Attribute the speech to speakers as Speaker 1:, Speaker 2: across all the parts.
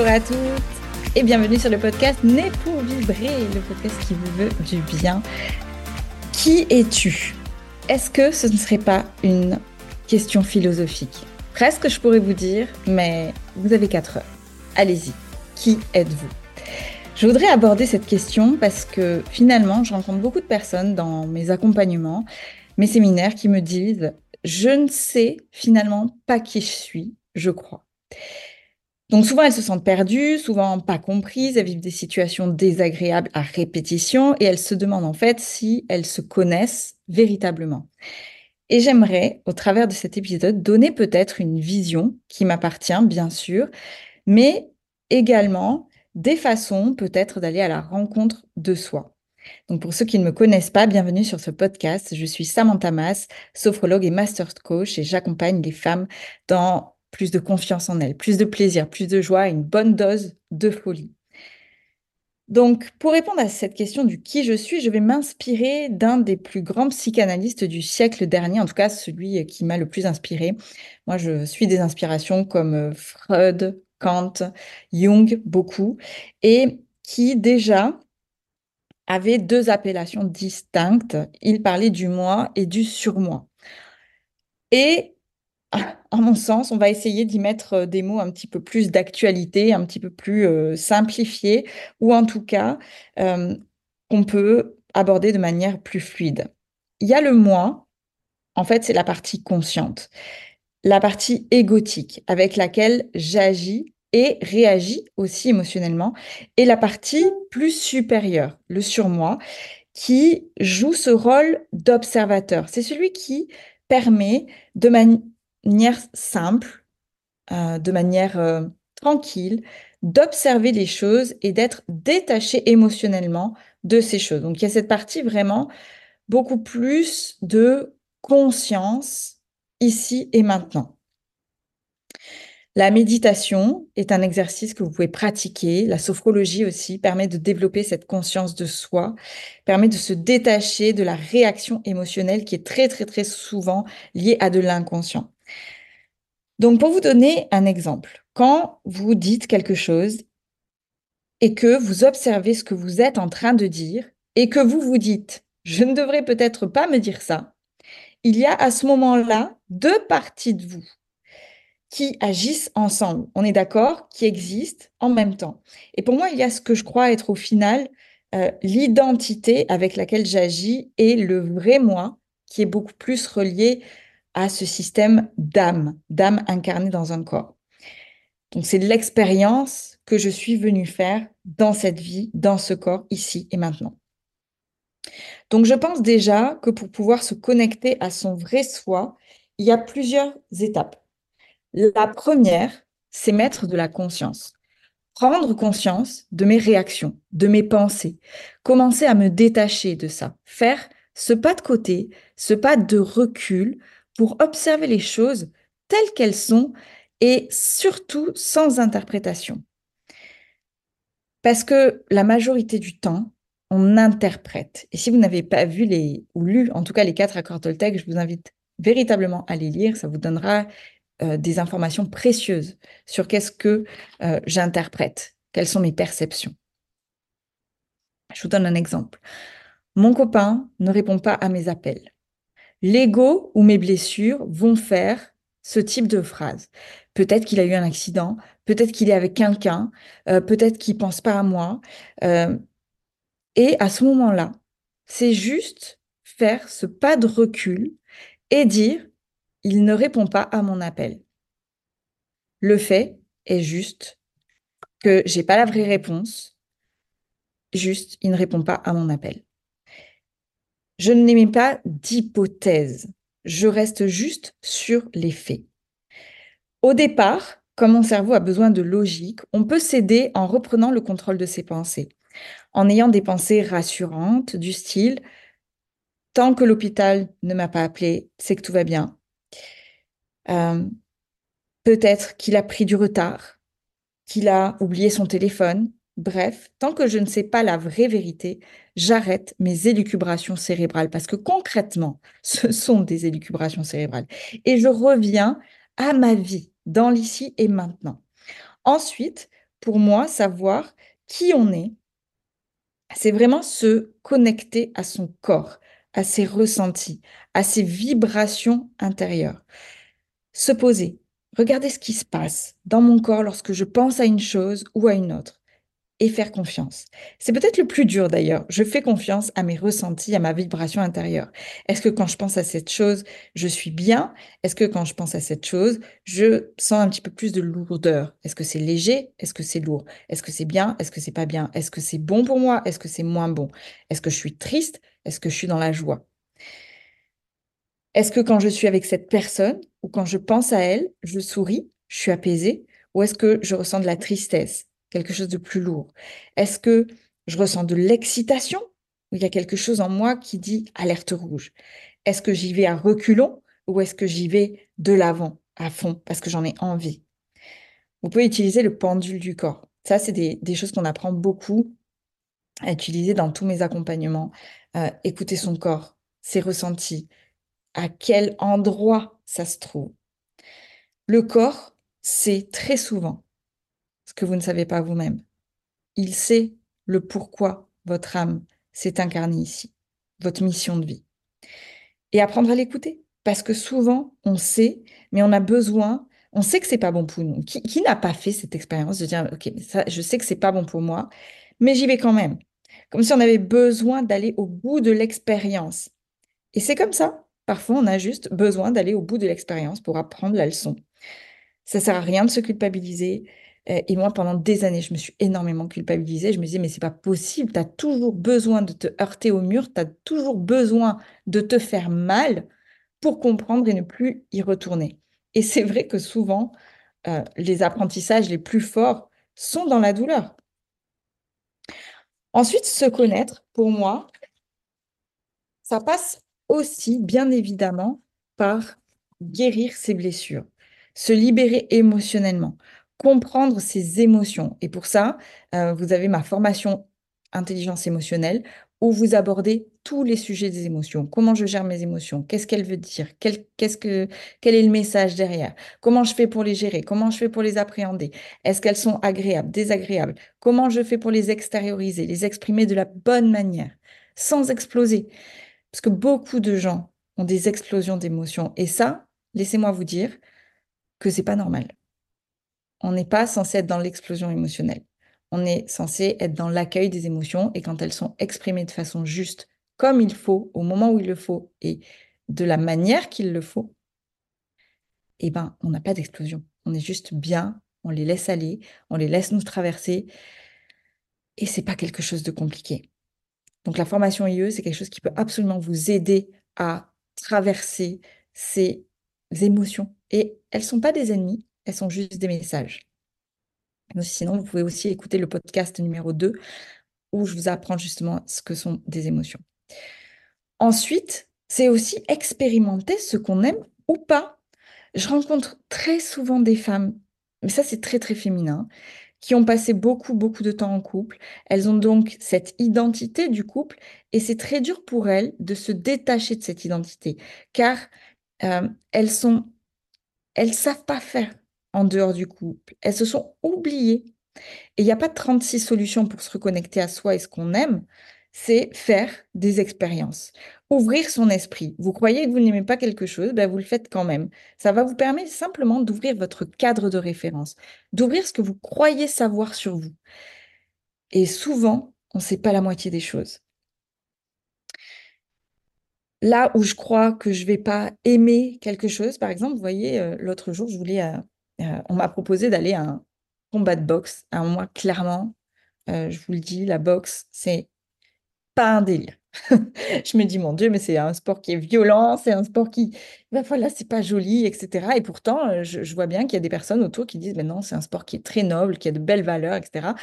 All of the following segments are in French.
Speaker 1: Bonjour à toutes et bienvenue sur le podcast Né pour vibrer, le podcast qui vous veut du bien. Qui es-tu? Est-ce que ce ne serait pas une question philosophique? Presque, je pourrais vous dire, mais vous avez 4 heures. Allez-y, qui êtes-vous? Je voudrais aborder cette question parce que finalement, je rencontre beaucoup de personnes dans mes accompagnements, mes séminaires qui me disent je ne sais finalement pas qui je suis, je crois. Donc souvent, elles se sentent perdues, souvent pas comprises, elles vivent des situations désagréables à répétition et elles se demandent en fait si elles se connaissent véritablement. Et j'aimerais, au travers de cet épisode, donner peut-être une vision qui m'appartient, bien sûr, mais également des façons peut-être d'aller à la rencontre de soi. Donc pour ceux qui ne me connaissent pas, bienvenue sur ce podcast. Je suis Samantha Mas, sophrologue et master coach et j'accompagne les femmes dans plus de confiance en elles, plus de plaisir, plus de joie, une bonne dose de folie. Donc, pour répondre à cette question du qui je suis, je vais m'inspirer d'un des plus grands psychanalystes du siècle dernier, en tout cas celui qui m'a le plus inspiré. Moi, je suis des inspirations comme euh, Freud, Kant, Jung, beaucoup, et qui déjà avait deux appellations distinctes. Il parlait du moi et du surmoi. Et à mon sens, on va essayer d'y mettre euh, des mots un petit peu plus d'actualité, un petit peu plus euh, simplifiés, ou en tout cas euh, qu'on peut aborder de manière plus fluide. Il y a le moi, en fait, c'est la partie consciente, la partie égotique avec laquelle j'agis et réagis aussi émotionnellement, et la partie plus supérieure, le surmoi, qui joue ce rôle d'observateur. C'est celui qui permet de, manière simple, euh, de manière euh, tranquille, d'observer les choses et d'être détaché émotionnellement de ces choses. Donc il y a cette partie vraiment beaucoup plus de conscience ici et maintenant. La méditation est un exercice que vous pouvez pratiquer. La sophrologie aussi permet de développer cette conscience de soi, permet de se détacher de la réaction émotionnelle qui est très, très, très souvent liée à de l'inconscient. Donc, pour vous donner un exemple, quand vous dites quelque chose et que vous observez ce que vous êtes en train de dire et que vous vous dites, je ne devrais peut-être pas me dire ça, il y a à ce moment-là deux parties de vous qui agissent ensemble, on est d'accord, qui existent en même temps. Et pour moi, il y a ce que je crois être au final euh, l'identité avec laquelle j'agis et le vrai moi qui est beaucoup plus relié à ce système d'âme, d'âme incarnée dans un corps. Donc c'est l'expérience que je suis venue faire dans cette vie, dans ce corps, ici et maintenant. Donc je pense déjà que pour pouvoir se connecter à son vrai soi, il y a plusieurs étapes. La première, c'est mettre de la conscience. Prendre conscience de mes réactions, de mes pensées, commencer à me détacher de ça, faire ce pas de côté, ce pas de recul pour observer les choses telles qu'elles sont et surtout sans interprétation. Parce que la majorité du temps, on interprète. Et si vous n'avez pas vu les, ou lu en tout cas les quatre accords Toltec, je vous invite véritablement à les lire. Ça vous donnera euh, des informations précieuses sur qu'est-ce que euh, j'interprète, quelles sont mes perceptions. Je vous donne un exemple. Mon copain ne répond pas à mes appels l'ego ou mes blessures vont faire ce type de phrase. Peut-être qu'il a eu un accident, peut-être qu'il est avec quelqu'un, euh, peut-être qu'il pense pas à moi. Euh, et à ce moment-là, c'est juste faire ce pas de recul et dire il ne répond pas à mon appel. Le fait est juste que j'ai pas la vraie réponse. Juste, il ne répond pas à mon appel. Je n'émets pas d'hypothèse. Je reste juste sur les faits. Au départ, comme mon cerveau a besoin de logique, on peut s'aider en reprenant le contrôle de ses pensées, en ayant des pensées rassurantes du style Tant que l'hôpital ne m'a pas appelé, c'est que tout va bien. Euh, peut-être qu'il a pris du retard, qu'il a oublié son téléphone, Bref, tant que je ne sais pas la vraie vérité, j'arrête mes élucubrations cérébrales parce que concrètement, ce sont des élucubrations cérébrales. Et je reviens à ma vie dans l'ici et maintenant. Ensuite, pour moi, savoir qui on est, c'est vraiment se connecter à son corps, à ses ressentis, à ses vibrations intérieures. Se poser, regarder ce qui se passe dans mon corps lorsque je pense à une chose ou à une autre et faire confiance. C'est peut-être le plus dur d'ailleurs. Je fais confiance à mes ressentis, à ma vibration intérieure. Est-ce que quand je pense à cette chose, je suis bien Est-ce que quand je pense à cette chose, je sens un petit peu plus de lourdeur Est-ce que c'est léger Est-ce que c'est lourd Est-ce que c'est bien Est-ce que c'est pas bien Est-ce que c'est bon pour moi Est-ce que c'est moins bon Est-ce que je suis triste Est-ce que je suis dans la joie Est-ce que quand je suis avec cette personne ou quand je pense à elle, je souris, je suis apaisée Ou est-ce que je ressens de la tristesse quelque chose de plus lourd Est-ce que je ressens de l'excitation ou il y a quelque chose en moi qui dit alerte rouge Est-ce que j'y vais à reculons ou est-ce que j'y vais de l'avant, à fond, parce que j'en ai envie? Vous pouvez utiliser le pendule du corps. Ça, c'est des, choses qu'on apprend beaucoup à utiliser dans tous mes accompagnements. Euh, écouter son corps, ses ressentis, à quel endroit ça se trouve. Le corps, c'est très souvent ce que vous ne savez pas vous-même. Il sait le pourquoi votre âme s'est incarnée ici, votre mission de vie. Et apprendre à l'écouter. Parce que souvent, on sait, mais on a besoin, on sait que c'est pas bon pour nous. Qui, n'a pas fait cette expérience de dire, OK, ça, je sais que c'est pas bon pour moi, mais j'y vais quand même. Comme si on avait besoin d'aller au bout de l'expérience. Et c'est comme ça. Parfois, on a juste besoin d'aller au bout de l'expérience pour apprendre la leçon. Ça sert à rien de se culpabiliser. Et moi, pendant des années, je me suis énormément culpabilisée. Je me disais, mais c'est pas possible, tu as toujours besoin de te heurter au mur, tu as toujours besoin de te faire mal pour comprendre et ne plus y retourner. Et c'est vrai que souvent, euh, les apprentissages les plus forts sont dans la douleur. Ensuite, se connaître, pour moi, ça passe aussi, bien évidemment, par guérir ses blessures, se libérer émotionnellement comprendre ses émotions. Et pour ça, euh, vous avez ma formation intelligence émotionnelle où vous abordez tous les sujets des émotions. Comment je gère mes émotions? Qu'est-ce qu'elle veut dire? Quel est le message derrière? Comment je fais pour les gérer? Comment je fais pour les appréhender? Est-ce qu'elles sont agréables, désagréables? Comment je fais pour les extérioriser, les exprimer de la bonne manière, sans exploser? Parce que beaucoup de gens ont des explosions d'émotions. Et ça, laissez-moi vous dire que c'est pas normal on n'est pas censé être dans l'explosion émotionnelle. On est censé être dans l'accueil des émotions et quand elles sont exprimées de façon juste, comme il faut, au moment où il le faut et de la manière qu'il le faut, eh ben, on n'a pas d'explosion. On est juste bien, on les laisse aller, on les laisse nous traverser et c'est pas quelque chose de compliqué. Donc la formation IE, c'est quelque chose qui peut absolument vous aider à traverser ces émotions et elles sont pas des ennemis, elles sont juste des messages. Sinon, vous pouvez aussi écouter le podcast numéro 2 où je vous apprends justement ce que sont des émotions. Ensuite, c'est aussi expérimenter ce qu'on aime ou pas. Je rencontre très souvent des femmes, mais ça c'est très très féminin, qui ont passé beaucoup beaucoup de temps en couple. Elles ont donc cette identité du couple et c'est très dur pour elles de se détacher de cette identité car euh, elles sont elles savent pas faire en dehors du couple. Elles se sont oubliées. Et il n'y a pas 36 solutions pour se reconnecter à soi et ce qu'on aime. C'est faire des expériences, ouvrir son esprit. Vous croyez que vous n'aimez pas quelque chose, ben vous le faites quand même. Ça va vous permettre simplement d'ouvrir votre cadre de référence, d'ouvrir ce que vous croyez savoir sur vous. Et souvent, on ne sait pas la moitié des choses. Là où je crois que je ne vais pas aimer quelque chose, par exemple, vous voyez, euh, l'autre jour, je voulais euh, euh, on m'a proposé d'aller à un combat de boxe. Alors moi, clairement, euh, je vous le dis, la boxe, c'est pas un délire. je me dis, mon Dieu, mais c'est un sport qui est violent, c'est un sport qui, ben voilà, c'est pas joli, etc. Et pourtant, euh, je, vois bien qu'il y a des personnes autour qui disent, mais non, c'est un sport qui est très noble, qui a de belles valeurs, etc.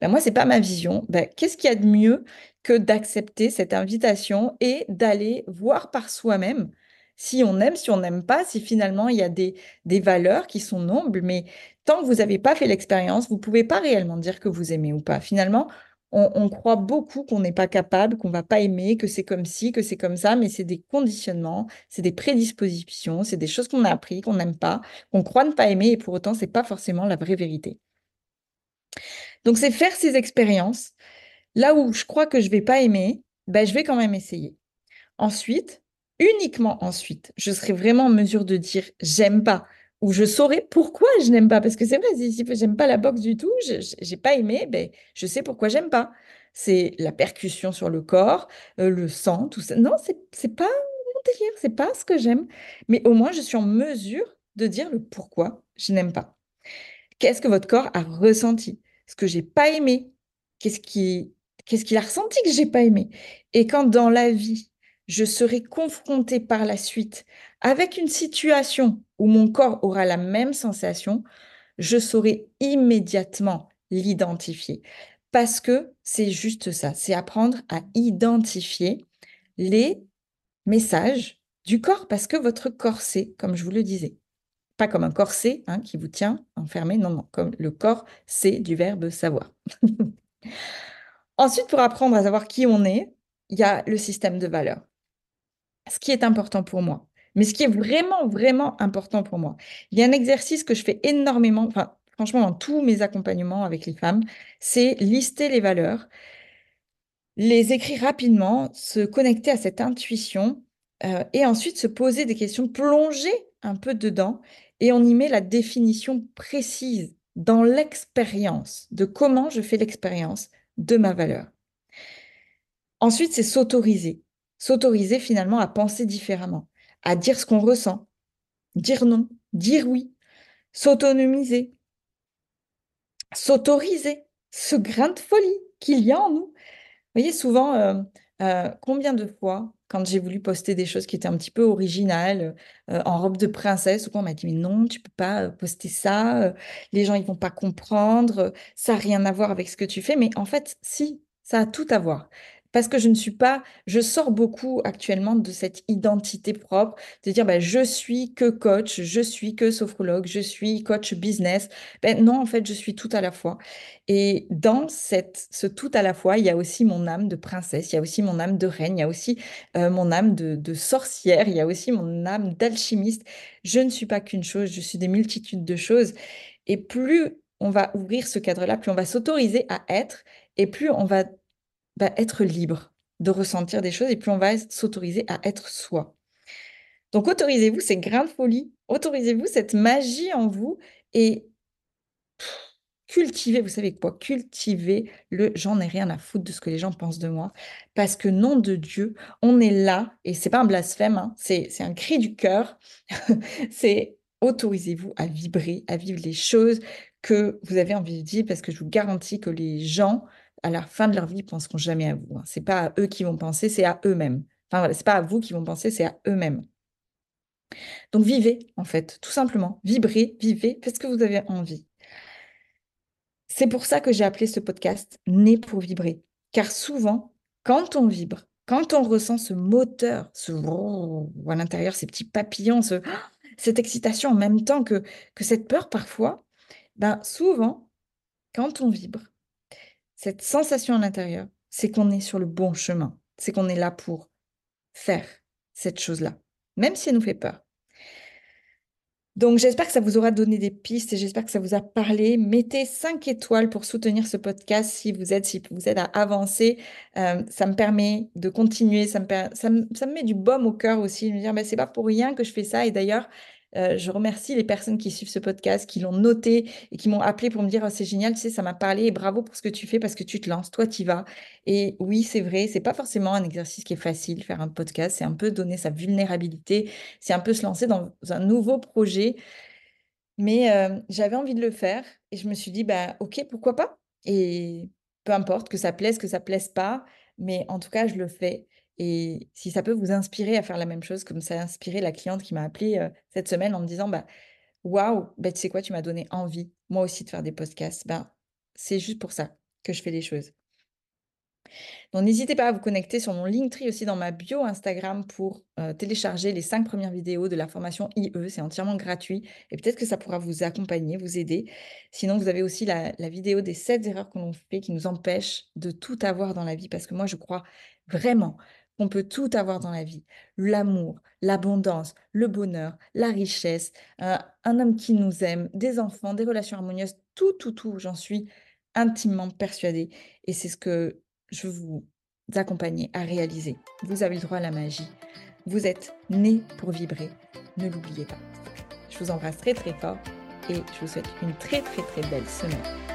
Speaker 1: Ben moi, c'est pas ma vision. Ben, qu'est-ce qu'il y a de mieux que d'accepter cette invitation et d'aller voir par soi-même si on aime, si on n'aime pas, si finalement il y a des, des valeurs qui sont nobles, mais tant que vous n'avez pas fait l'expérience, vous ne pouvez pas réellement dire que vous aimez ou pas. Finalement, on, croit beaucoup qu'on n'est pas capable, qu'on va pas aimer, que c'est comme ci, que c'est comme ça, mais c'est des conditionnements, c'est des prédispositions, c'est des choses qu'on a appris, qu'on n'aime pas, qu'on croit ne pas aimer, et pour autant, c'est pas forcément la vraie vérité. Donc, c'est faire ces expériences. Là où je crois que je vais pas aimer, ben, je vais quand même essayer. Ensuite, uniquement ensuite, je serai vraiment en mesure de dire j'aime pas ou je saurai pourquoi je n'aime pas. Parce que c'est vrai, si, j'aime pas la boxe du tout, je n'ai pas aimé, ben, je sais pourquoi j'aime pas. C'est la percussion sur le corps, euh, le sang, tout ça. Non, c'est pas mon délire, c'est pas ce que j'aime. Mais au moins, je suis en mesure de dire le pourquoi je n'aime pas. Qu'est-ce que votre corps a ressenti? Ce que j'ai pas aimé? Qu'est-ce qui qu'est-ce qu'il a ressenti que j'ai pas aimé? Et quand dans la vie, je serai confrontée par la suite avec une situation où mon corps aura la même sensation, je saurai immédiatement l'identifier. Parce que c'est juste ça, c'est apprendre à identifier les messages du corps, parce que votre corps sait, comme je vous le disais. Pas comme un corset hein, qui vous tient enfermé, non, non, comme le corps c'est du verbe savoir. Ensuite, pour apprendre à savoir qui on est, il y a le système de valeurs. Ce qui est important pour moi. Mais ce qui est vraiment, vraiment important pour moi. Il y a un exercice que je fais énormément, franchement, dans tous mes accompagnements avec les femmes, c'est lister les valeurs, les écrire rapidement, se connecter à cette intuition euh, et ensuite se poser des questions, plonger un peu dedans et on y met la définition précise dans l'expérience de comment je fais l'expérience de ma valeur. Ensuite, c'est s'autoriser. S'autoriser finalement à penser différemment, à dire ce qu'on ressent, dire non, dire oui, s'autonomiser, s'autoriser ce grain de folie qu'il y a en nous. Vous voyez, souvent, euh, euh, combien de fois quand j'ai voulu poster des choses qui étaient un petit peu originales, euh, en robe de princesse, ou quoi, on m'a dit, mais non, tu peux pas poster ça, les gens, ils vont pas comprendre, ça n'a rien à voir avec ce que tu fais. Mais en fait, si, ça a tout à voir parce que je ne suis pas, je sors beaucoup actuellement de cette identité propre, de dire bah, je suis que coach, je suis que sophrologue, je suis coach business. Ben, non, en fait, je suis tout à la fois. Et dans cette, ce tout à la fois, il y a aussi mon âme de princesse, il y a aussi mon âme de reine, il y a aussi euh, mon âme de sorcière, il y a aussi mon âme d'alchimiste. Je ne suis pas qu'une chose, je suis des multitudes de choses. Et plus on va ouvrir ce cadre-là, plus on va s'autoriser à être, et plus on va être libre de ressentir des choses et plus on va s'autoriser à être soi. Donc autorisez-vous ces grains de folie, autorisez-vous cette magie en vous et cultivez, vous savez quoi, cultivez le j'en ai rien à foutre de ce que les gens pensent de moi. Parce que nom de Dieu, on est là, et c'est pas un blasphème, hein, c'est un cri du cœur, c'est autorisez-vous à vibrer, à vivre les choses que vous avez envie de dire, parce que je vous garantis que les gens à la fin de leur vie, ils penseront jamais à vous. Hein. C'est pas à eux qui vont penser, c'est à eux-mêmes. Enfin, voilà, pas à vous qui vont penser, c'est à eux-mêmes. Donc vivez, en fait, tout simplement. Vibrez, vivez, faites ce que vous avez envie. C'est pour ça que j'ai appelé ce podcast Né pour vibrer. Car souvent, quand on vibre, quand on ressent ce moteur, ce à l'intérieur, ces petits papillons, cette excitation en même temps que, que cette peur parfois, ben souvent, quand on vibre, cette sensation à l'intérieur, c'est qu'on est sur le bon chemin, c'est qu'on est là pour faire cette chose-là, même si elle nous fait peur. Donc j'espère que ça vous aura donné des pistes et j'espère que ça vous a parlé. Mettez 5 étoiles pour soutenir ce podcast si vous êtes, si vous êtes à avancer. Euh, ça me permet de continuer, ça me, ça me, met du baume au cœur aussi, de me dire, bah, c'est pas pour rien que je fais ça. Et d'ailleurs, euh, je remercie les personnes qui suivent ce podcast, qui l'ont noté et qui m'ont appelé pour me dire «Oh, c'est génial, ça m'a parlé et bravo pour ce que tu fais parce que tu te lances, toi, tu vas. Et oui, c'est vrai, c'est pas forcément un exercice qui est facile, faire un podcast, c'est un peu donner sa vulnérabilité, c'est un peu se lancer dans un nouveau projet. Mais euh, j'avais envie de le faire et je me suis dit, bah, ok, pourquoi pas? Et peu importe que ça plaise, que ça plaise pas, mais en tout cas, je le fais. Et si ça peut vous inspirer à faire la même chose, comme ça a inspiré la cliente qui m'a appelée cette semaine en me disant bah, Waouh, bah, tu sais quoi, tu m'as donné envie, moi aussi, de faire des podcasts. Ben, c'est juste pour ça que je fais les choses. Donc n'hésitez pas à vous connecter sur mon Linktree aussi dans ma bio Instagram pour euh, télécharger les cinq premières vidéos de la formation IE. C'est entièrement gratuit et peut-être que ça pourra vous accompagner, vous aider. Sinon, vous avez aussi la, la vidéo des sept erreurs que l'on fait qui nous empêchent de tout avoir dans la vie parce que moi, je crois vraiment qu'on peut tout avoir dans la vie. L'amour, l'abondance, le bonheur, la richesse, euh, un homme qui nous aime, des enfants, des relations harmonieuses, tout, tout, tout, j'en suis intimement persuadée, et c'est ce que je vous accompagner à réaliser. Vous avez le droit à la magie. Vous êtes né pour vibrer. Ne l'oubliez pas. Je vous embrasse très très fort et je vous souhaite une très très très belle semaine.